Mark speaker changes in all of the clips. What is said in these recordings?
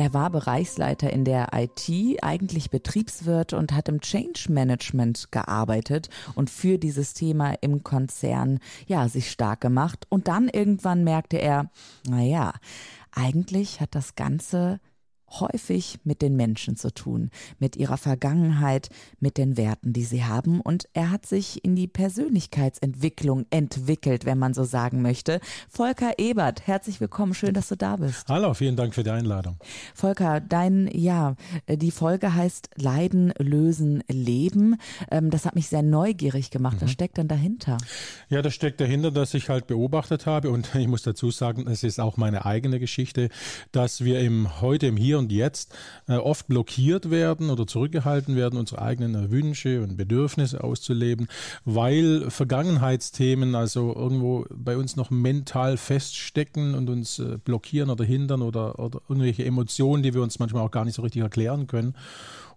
Speaker 1: Er war Bereichsleiter in der IT, eigentlich Betriebswirt und hat im Change Management gearbeitet und für dieses Thema im Konzern ja sich stark gemacht. Und dann irgendwann merkte er, naja, eigentlich hat das Ganze häufig mit den Menschen zu tun, mit ihrer Vergangenheit, mit den Werten, die sie haben. Und er hat sich in die Persönlichkeitsentwicklung entwickelt, wenn man so sagen möchte. Volker Ebert, herzlich willkommen. Schön, dass du da bist.
Speaker 2: Hallo, vielen Dank für die Einladung.
Speaker 1: Volker, dein, ja, die Folge heißt Leiden, Lösen, Leben. Ähm, das hat mich sehr neugierig gemacht. Was mhm. steckt denn dahinter?
Speaker 2: Ja, das steckt dahinter, dass ich halt beobachtet habe und ich muss dazu sagen, es ist auch meine eigene Geschichte, dass wir im heute im Hier und Jetzt äh, oft blockiert werden oder zurückgehalten werden, unsere eigenen Wünsche und Bedürfnisse auszuleben, weil Vergangenheitsthemen also irgendwo bei uns noch mental feststecken und uns äh, blockieren oder hindern oder, oder irgendwelche Emotionen, die wir uns manchmal auch gar nicht so richtig erklären können.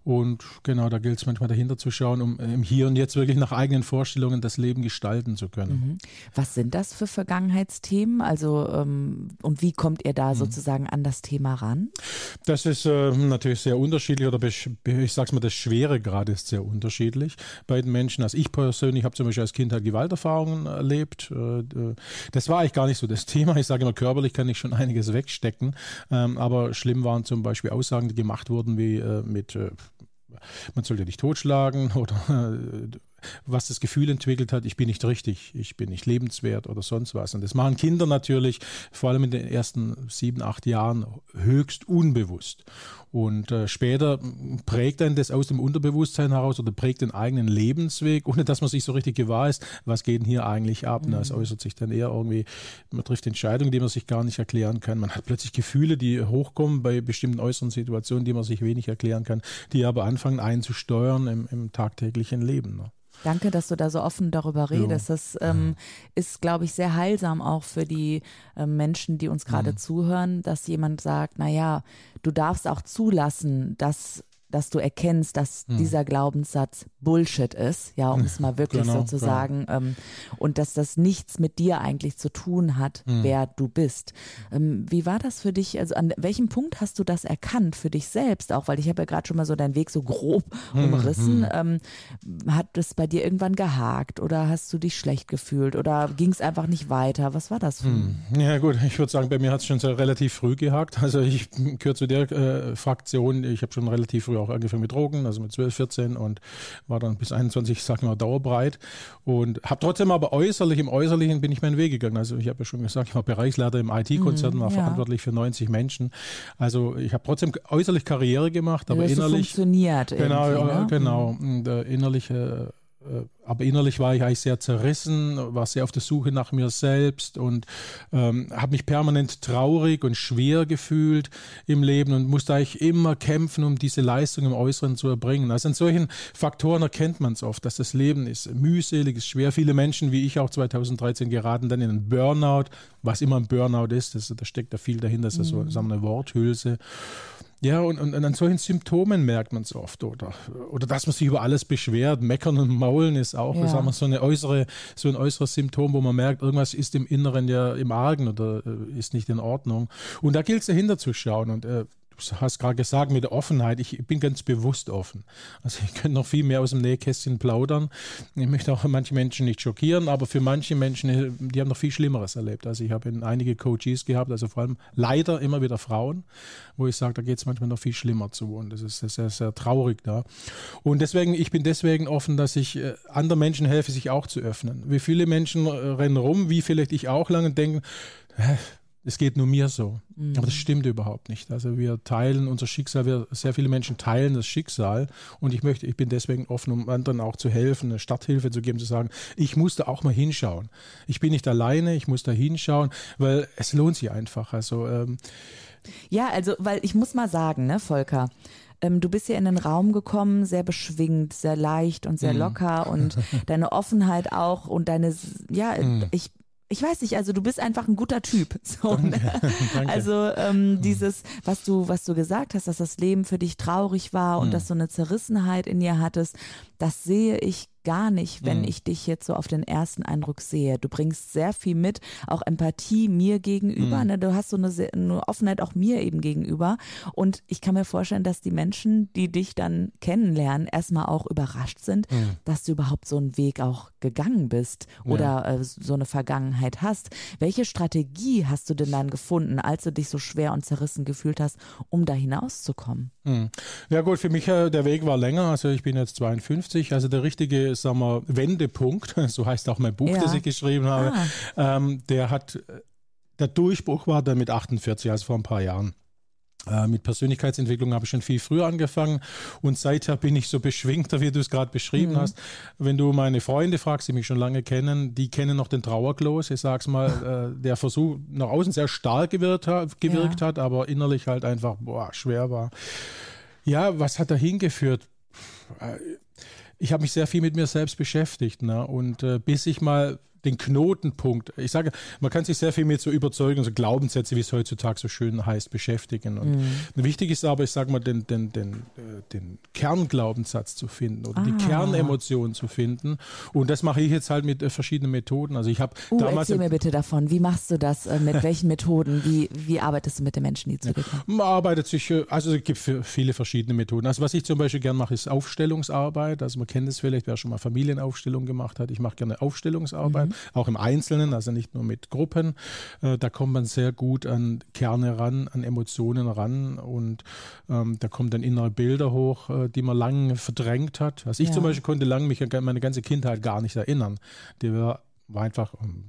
Speaker 2: Und genau, da gilt es manchmal dahinter zu schauen, um im Hier und Jetzt wirklich nach eigenen Vorstellungen das Leben gestalten zu können.
Speaker 1: Mhm. Was sind das für Vergangenheitsthemen? Also, ähm, und wie kommt ihr da mhm. sozusagen an das Thema ran?
Speaker 2: Das ist äh, natürlich sehr unterschiedlich oder ich sag's mal, das Schweregrad ist sehr unterschiedlich bei den Menschen. Also ich persönlich habe zum Beispiel als Kind halt Gewalterfahrungen erlebt. Äh, äh, das war eigentlich gar nicht so das Thema. Ich sage immer, körperlich kann ich schon einiges wegstecken. Ähm, aber schlimm waren zum Beispiel Aussagen, die gemacht wurden, wie äh, mit äh, man sollte dich totschlagen oder was das Gefühl entwickelt hat, ich bin nicht richtig, ich bin nicht lebenswert oder sonst was. Und das machen Kinder natürlich vor allem in den ersten sieben, acht Jahren höchst unbewusst. Und äh, später prägt dann das aus dem Unterbewusstsein heraus oder prägt den eigenen Lebensweg, ohne dass man sich so richtig gewahr ist, was geht denn hier eigentlich ab. Mhm. Das äußert sich dann eher irgendwie, man trifft Entscheidungen, die man sich gar nicht erklären kann. Man hat plötzlich Gefühle, die hochkommen bei bestimmten äußeren Situationen, die man sich wenig erklären kann, die aber anfangen einzusteuern im, im tagtäglichen Leben. Ne?
Speaker 1: Danke, dass du da so offen darüber redest. Ja. Das ähm, ist, glaube ich, sehr heilsam auch für die äh, Menschen, die uns gerade mhm. zuhören, dass jemand sagt, na ja, du darfst auch zulassen, dass dass du erkennst, dass hm. dieser Glaubenssatz Bullshit ist, ja, um es mal wirklich genau, so zu sagen, ähm, und dass das nichts mit dir eigentlich zu tun hat, hm. wer du bist. Ähm, wie war das für dich? Also an welchem Punkt hast du das erkannt für dich selbst auch? Weil ich habe ja gerade schon mal so deinen Weg so grob hm, umrissen. Hm. Ähm, hat es bei dir irgendwann gehakt oder hast du dich schlecht gefühlt oder ging es einfach nicht weiter? Was war das? Für?
Speaker 2: Hm. Ja gut, ich würde sagen, bei mir hat es schon so relativ früh gehakt. Also ich gehöre zu der äh, Fraktion, ich habe schon relativ früh auch angefangen mit Drogen, also mit 12, 14 und war dann bis 21, sag mal, dauerbreit und habe trotzdem aber äußerlich, im Äußerlichen bin ich meinen Weg gegangen. Also ich habe ja schon gesagt, ich war Bereichsleiter im IT-Konzern, mhm, war ja. verantwortlich für 90 Menschen. Also ich habe trotzdem äußerlich Karriere gemacht, aber innerlich.
Speaker 1: funktioniert.
Speaker 2: Genau,
Speaker 1: ne?
Speaker 2: genau. Mhm. Und, äh, innerlich äh, äh, aber innerlich war ich eigentlich sehr zerrissen, war sehr auf der Suche nach mir selbst und ähm, habe mich permanent traurig und schwer gefühlt im Leben und musste eigentlich immer kämpfen, um diese Leistung im Äußeren zu erbringen. Also an solchen Faktoren erkennt man es oft, dass das Leben ist mühselig, ist schwer. Viele Menschen, wie ich auch 2013, geraten dann in einen Burnout, was immer ein Burnout ist, das, da steckt da viel dahinter, das ist so mhm. wir, eine Worthülse. Ja, und, und, und, an solchen Symptomen merkt man es oft, oder? Oder dass man sich über alles beschwert. Meckern und Maulen ist auch ja. sagen wir, so, eine äußere, so ein äußeres Symptom, wo man merkt, irgendwas ist im Inneren ja im Argen oder äh, ist nicht in Ordnung. Und da gilt es dahinter zu schauen. Und äh, du hast gerade gesagt, mit der Offenheit, ich bin ganz bewusst offen. Also ich könnte noch viel mehr aus dem Nähkästchen plaudern. Ich möchte auch manche Menschen nicht schockieren, aber für manche Menschen, die haben noch viel Schlimmeres erlebt. Also ich habe einige Coaches gehabt, also vor allem leider immer wieder Frauen, wo ich sage, da geht es manchmal noch viel schlimmer zu und das ist sehr, sehr, sehr traurig da. Und deswegen, ich bin deswegen offen, dass ich äh, anderen Menschen helfe, sich auch zu öffnen. Wie viele Menschen äh, rennen rum, wie vielleicht ich auch lange denken, es geht nur mir so. Mhm. Aber das stimmt überhaupt nicht. Also wir teilen unser Schicksal, wir, sehr viele Menschen teilen das Schicksal und ich möchte, ich bin deswegen offen, um anderen auch zu helfen, eine Stadthilfe zu geben, zu sagen, ich muss da auch mal hinschauen. Ich bin nicht alleine, ich muss da hinschauen, weil es lohnt sich einfach. Also ähm,
Speaker 1: ja, also weil ich muss mal sagen, ne, Volker, ähm, du bist ja in den Raum gekommen, sehr beschwingt, sehr leicht und sehr mhm. locker und deine Offenheit auch und deine, ja, mm. ich ich weiß nicht, also du bist einfach ein guter Typ. So, ne? Danke. Also ähm, dieses, was du, was du gesagt hast, dass das Leben für dich traurig war und mhm. dass du eine Zerrissenheit in dir hattest, das sehe ich gar nicht, wenn mhm. ich dich jetzt so auf den ersten Eindruck sehe. Du bringst sehr viel mit, auch Empathie mir gegenüber. Mhm. Ne? Du hast so eine, eine, Offenheit auch mir eben gegenüber. Und ich kann mir vorstellen, dass die Menschen, die dich dann kennenlernen, erstmal auch überrascht sind, mhm. dass du überhaupt so einen Weg auch gegangen bist oder ja. äh, so eine Vergangenheit hast. Welche Strategie hast du denn dann gefunden, als du dich so schwer und zerrissen gefühlt hast, um da hinauszukommen?
Speaker 2: Mhm. Ja gut, für mich äh, der Weg war länger. Also ich bin jetzt 52. Also der richtige sagen wir, Wendepunkt, so heißt auch mein Buch, ja. das ich geschrieben habe, ah. ähm, der hat, der Durchbruch war dann mit 48, also vor ein paar Jahren. Äh, mit Persönlichkeitsentwicklung habe ich schon viel früher angefangen und seither bin ich so beschwingter, wie du es gerade beschrieben mhm. hast. Wenn du meine Freunde fragst, die mich schon lange kennen, die kennen noch den Trauerklos. Ich sag's mal, äh, der Versuch nach außen sehr stark gewirkt, hat, gewirkt ja. hat, aber innerlich halt einfach boah, schwer war. Ja, was hat da hingeführt? Ich habe mich sehr viel mit mir selbst beschäftigt. Ne? Und äh, bis ich mal den Knotenpunkt. Ich sage, man kann sich sehr viel mit so Überzeugungen, so Glaubenssätze, wie es heutzutage so schön heißt, beschäftigen. Und mhm. wichtig ist aber, ich sage mal, den, den, den, äh, den Kernglaubenssatz zu finden oder ah. die Kernemotion zu finden. Und das mache ich jetzt halt mit äh, verschiedenen Methoden. Also ich habe
Speaker 1: uh, damals. Erzähl mir bitte davon. Wie machst du das? Äh, mit welchen Methoden? Wie, wie arbeitest du mit den Menschen, die zu dir kommen?
Speaker 2: Man arbeitet sich, also es gibt viele verschiedene Methoden. Also was ich zum Beispiel gerne mache, ist Aufstellungsarbeit. Also man kennt es vielleicht, wer schon mal Familienaufstellung gemacht hat. Ich mache gerne Aufstellungsarbeit. Mhm auch im Einzelnen, also nicht nur mit Gruppen. Äh, da kommt man sehr gut an Kerne ran, an Emotionen ran und ähm, da kommen dann innere Bilder hoch, äh, die man lange verdrängt hat. Also ich ja. zum Beispiel konnte lange mich an meine ganze Kindheit gar nicht erinnern. Die war, war einfach ähm,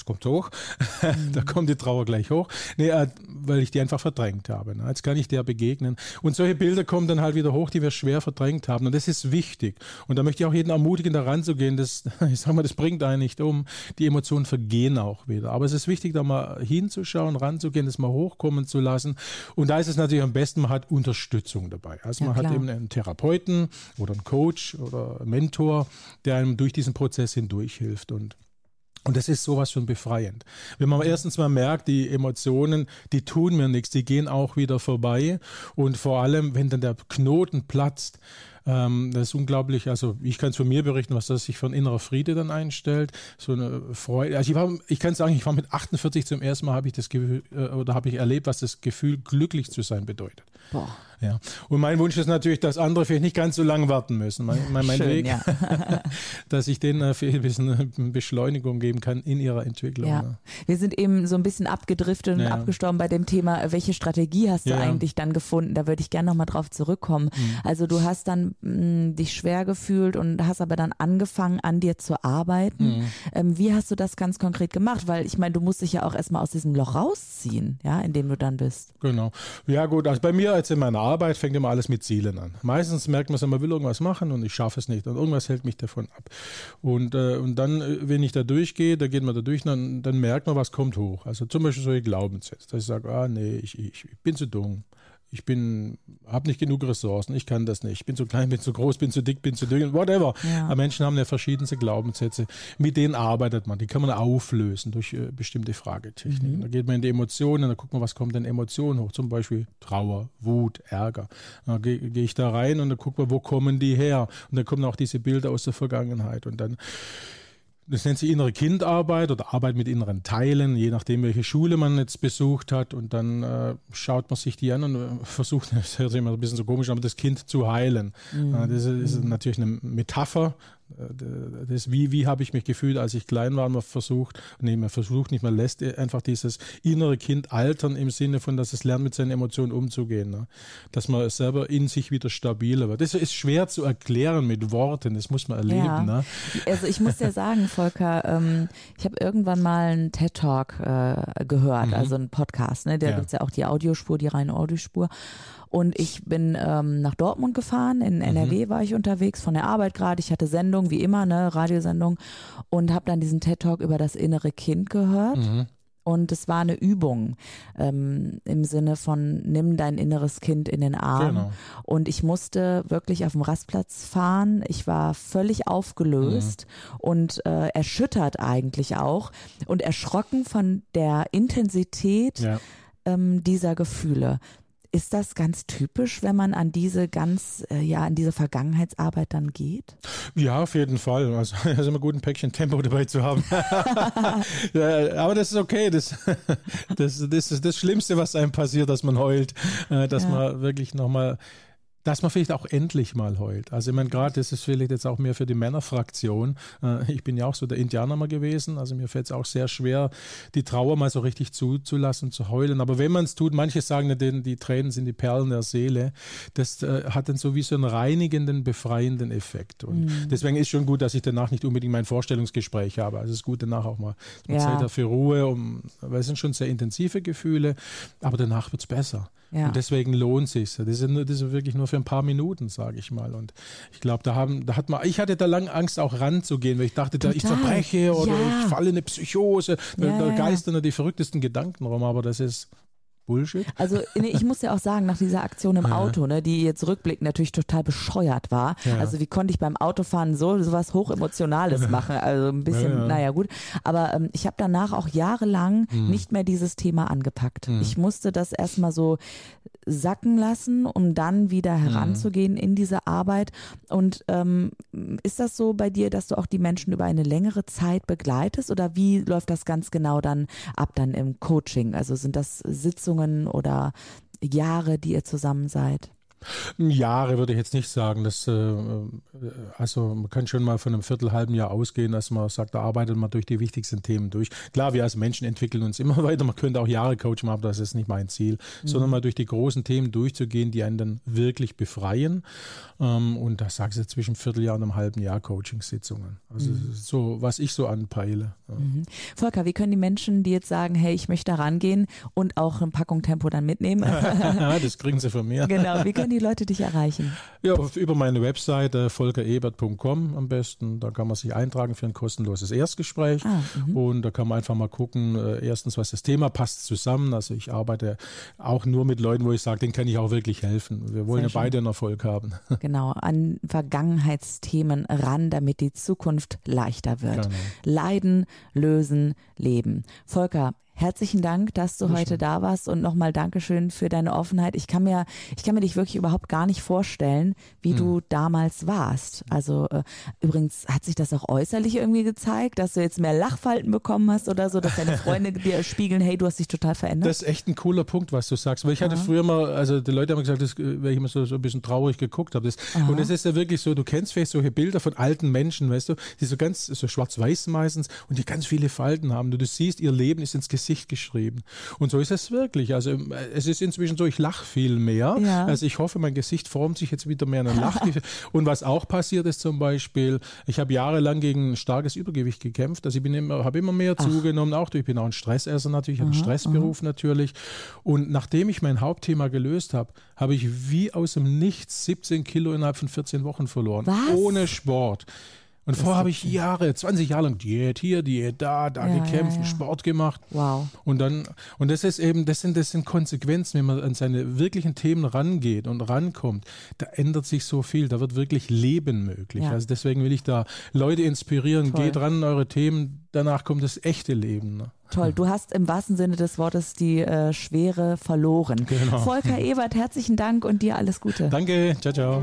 Speaker 2: es kommt hoch, mhm. da kommt die Trauer gleich hoch, nee, äh, weil ich die einfach verdrängt habe. Ne? Jetzt kann ich der begegnen. Und solche Bilder kommen dann halt wieder hoch, die wir schwer verdrängt haben. Und das ist wichtig. Und da möchte ich auch jeden ermutigen, da ranzugehen. Das, ich sag mal, das bringt einen nicht um. Die Emotionen vergehen auch wieder. Aber es ist wichtig, da mal hinzuschauen, ranzugehen, das mal hochkommen zu lassen. Und da ist es natürlich am besten, man hat Unterstützung dabei. Also man ja, hat eben einen Therapeuten oder einen Coach oder einen Mentor, der einem durch diesen Prozess hindurch hilft. Und und das ist sowas schon befreiend. Wenn man erstens mal merkt, die Emotionen, die tun mir nichts, die gehen auch wieder vorbei. Und vor allem, wenn dann der Knoten platzt, ähm, das ist unglaublich, also ich kann es von mir berichten, was das sich ein innerer Friede dann einstellt. So eine Freude. Also ich, war, ich kann sagen, ich war mit 48 zum ersten Mal, habe ich das Gefühl, äh, oder habe ich erlebt, was das Gefühl, glücklich zu sein bedeutet. Boah. Ja. Und mein Wunsch ist natürlich, dass andere vielleicht nicht ganz so lange warten müssen. Mein, mein, mein Schön, Weg, ja. dass ich denen äh, ein bisschen Beschleunigung geben kann in ihrer Entwicklung.
Speaker 1: Ja.
Speaker 2: ja.
Speaker 1: Wir sind eben so ein bisschen abgedriftet und ja. abgestorben bei dem Thema, welche Strategie hast du eigentlich dann gefunden? Da würde ich gerne nochmal drauf zurückkommen. Mhm. Also du hast dann mh, mm, dich schwer gefühlt und hast aber dann angefangen, an dir zu arbeiten. Mhm. Ähm, wie hast du das ganz konkret gemacht? Weil ich meine, du musst dich ja auch erstmal aus diesem Loch rausziehen, ja, in dem du dann bist.
Speaker 2: Genau. Ja gut, also bei mir jetzt in meiner Arbeit fängt immer alles mit Zielen an. Meistens merkt man es, man will irgendwas machen und ich schaffe es nicht und irgendwas hält mich davon ab. Und, äh, und dann, äh, wenn ich da durchgehe, da geht man da durch, dann, dann merkt man, was kommt hoch. Also zum Beispiel solche Glaubenssätze, dass ich sage, ah nee, ich, ich, ich bin zu dumm ich bin, habe nicht genug Ressourcen, ich kann das nicht, ich bin zu klein, bin zu groß, bin zu dick, bin zu dünn, whatever. Ja. Aber Menschen haben ja verschiedenste Glaubenssätze, mit denen arbeitet man, die kann man auflösen durch äh, bestimmte Fragetechniken. Mhm. Da geht man in die Emotionen, da guckt man, was kommt denn Emotionen hoch, zum Beispiel Trauer, Wut, Ärger. Da gehe geh ich da rein und dann guckt man, wo kommen die her? Und dann kommen auch diese Bilder aus der Vergangenheit und dann das nennt sich innere Kindarbeit oder Arbeit mit inneren Teilen, je nachdem, welche Schule man jetzt besucht hat. Und dann äh, schaut man sich die an und äh, versucht, das hört sich immer ein bisschen so komisch, aber das Kind zu heilen. Mhm. Das ist, ist natürlich eine Metapher äh, das, wie, wie habe ich mich gefühlt, als ich klein war, man versucht, nee, man versucht nicht, man lässt einfach dieses innere Kind altern im Sinne von, dass es lernt, mit seinen Emotionen umzugehen. Ne? Dass man selber in sich wieder stabiler wird. Das ist schwer zu erklären mit Worten, das muss man erleben. Ja. Ne?
Speaker 1: Also ich muss ja sagen, Volker, ähm, ich habe irgendwann mal einen TED-Talk äh, gehört, mhm. also einen Podcast, ne? da ja. gibt es ja auch die Audiospur, die reine Audiospur. Und ich bin ähm, nach Dortmund gefahren, in NRW mhm. war ich unterwegs, von der Arbeit gerade. Ich hatte Sendung, wie immer, ne, Radiosendung und habe dann diesen TED-Talk über das innere Kind gehört. Mhm. und es war eine Übung ähm, im Sinne von nimm dein inneres Kind in den Arm. Genau. Und ich musste wirklich auf dem Rastplatz fahren. Ich war völlig aufgelöst mhm. und äh, erschüttert eigentlich auch und erschrocken von der Intensität ja. ähm, dieser Gefühle. Ist das ganz typisch, wenn man an diese ganz, äh, ja, an diese Vergangenheitsarbeit dann geht?
Speaker 2: Ja, auf jeden Fall. Also es ist immer gut, ein Päckchen Tempo dabei zu haben. aber das ist okay. Das, das, das ist das Schlimmste, was einem passiert, dass man heult, äh, dass ja. man wirklich nochmal dass man vielleicht auch endlich mal heult. Also ich meine, gerade das ist vielleicht jetzt auch mehr für die Männerfraktion. Äh, ich bin ja auch so der Indianer mal gewesen, also mir fällt es auch sehr schwer, die Trauer mal so richtig zuzulassen, zu heulen. Aber wenn man es tut, manche sagen, die, die Tränen sind die Perlen der Seele, das äh, hat dann so wie so einen reinigenden, befreienden Effekt. Und mhm. deswegen ist schon gut, dass ich danach nicht unbedingt mein Vorstellungsgespräch habe. Also es ist gut, danach auch mal ja. Zeit für Ruhe, um, weil es sind schon sehr intensive Gefühle, aber danach wird es besser. Ja. Und deswegen lohnt es sich. Das ist, das ist wirklich nur für ein paar Minuten, sage ich mal. Und ich glaube, da haben, da hat man, ich hatte da lange Angst, auch ranzugehen, weil ich dachte, da ich zerbreche oder ja. ich falle in eine Psychose. Da, ja, da geistern ja die verrücktesten Gedanken rum, aber das ist Bullshit.
Speaker 1: Also nee, ich muss ja auch sagen, nach dieser Aktion im Auto, ne, die jetzt rückblickend natürlich total bescheuert war. Ja. Also wie konnte ich beim Autofahren so sowas hochemotionales machen? Also ein bisschen, ja, ja. naja gut. Aber ähm, ich habe danach auch jahrelang hm. nicht mehr dieses Thema angepackt. Hm. Ich musste das erstmal so sacken lassen, um dann wieder mhm. heranzugehen in diese Arbeit. Und ähm, ist das so bei dir, dass du auch die Menschen über eine längere Zeit begleitest oder wie läuft das ganz genau dann ab dann im Coaching? Also sind das Sitzungen oder Jahre, die ihr zusammen seid?
Speaker 2: Jahre würde ich jetzt nicht sagen. Das, äh, also man kann schon mal von einem Viertel, halben Jahr ausgehen, dass man sagt, da arbeitet man durch die wichtigsten Themen durch. Klar, wir als Menschen entwickeln uns immer weiter. Man könnte auch Jahre coachen, aber das ist nicht mein Ziel, mhm. sondern mal durch die großen Themen durchzugehen, die einen dann wirklich befreien. Ähm, und da sagst du zwischen Vierteljahr und einem halben Jahr Coachingsitzungen. Also mhm. so, was ich so anpeile. Ja. Mhm.
Speaker 1: Volker, wie können die Menschen, die jetzt sagen, hey, ich möchte da rangehen und auch eine Packung Tempo dann mitnehmen?
Speaker 2: das kriegen sie von mir.
Speaker 1: Genau, wie können die Leute dich erreichen?
Speaker 2: Ja, über meine Webseite volkerebert.com am besten. Da kann man sich eintragen für ein kostenloses Erstgespräch. Ah, mhm. und da kann man einfach mal gucken, äh, erstens, was das Thema passt zusammen. Also ich arbeite auch nur mit Leuten, wo ich sage, denen kann ich auch wirklich helfen. Wir wollen ja beide einen Erfolg haben.
Speaker 1: Genau genau, an Vergangenheitsthemen ran, damit die Zukunft leichter wird. Genau. Leiden, lösen, leben. Volker, Herzlichen Dank, dass du heute da warst und nochmal Dankeschön für deine Offenheit. Ich kann mir, ich kann mir dich wirklich überhaupt gar nicht vorstellen, wie hm. du damals warst. Also äh, übrigens hat sich das auch äußerlich irgendwie gezeigt, dass du jetzt mehr Lachfalten bekommen hast oder so, dass deine Freunde dir spiegeln, hey, du hast dich total verändert.
Speaker 2: Das ist echt ein cooler Punkt, was du sagst. Weil ich hatte früher mal, also die Leute haben gesagt, dass, äh, weil ich immer so, so ein bisschen traurig geguckt habe. Und es ist ja wirklich so, du kennst vielleicht solche Bilder von alten Menschen, weißt du, die so ganz, so schwarz-weiß meistens und die ganz viele Falten haben. Du, du siehst, ihr Leben ist ins Gesicht Gesicht geschrieben. Und so ist es wirklich. Also es ist inzwischen so, ich lache viel mehr. Ja. Also ich hoffe, mein Gesicht formt sich jetzt wieder mehr in ein Lach. und was auch passiert ist zum Beispiel, ich habe jahrelang gegen starkes Übergewicht gekämpft. Also ich bin immer, habe immer mehr Ach. zugenommen, auch ich bin auch ein Stressesser natürlich, einen Stressberuf aha. natürlich. Und nachdem ich mein Hauptthema gelöst habe, habe ich wie aus dem Nichts 17 Kilo innerhalb von 14 Wochen verloren. Was? Ohne Sport. Und vorher habe ich Jahre, 20 Jahre lang Diät hier, Diät da, da ja, gekämpft, ja, ja. Sport gemacht.
Speaker 1: Wow.
Speaker 2: Und dann, und das ist eben, das sind, das sind Konsequenzen, wenn man an seine wirklichen Themen rangeht und rankommt, da ändert sich so viel, da wird wirklich Leben möglich. Also deswegen will ich da Leute inspirieren, Toll. geht ran an eure Themen, danach kommt das echte Leben. Ne?
Speaker 1: Toll, du hast im wahrsten Sinne des Wortes die äh, Schwere verloren. Genau. Volker Ebert, herzlichen Dank und dir alles Gute.
Speaker 2: Danke, ciao, ciao.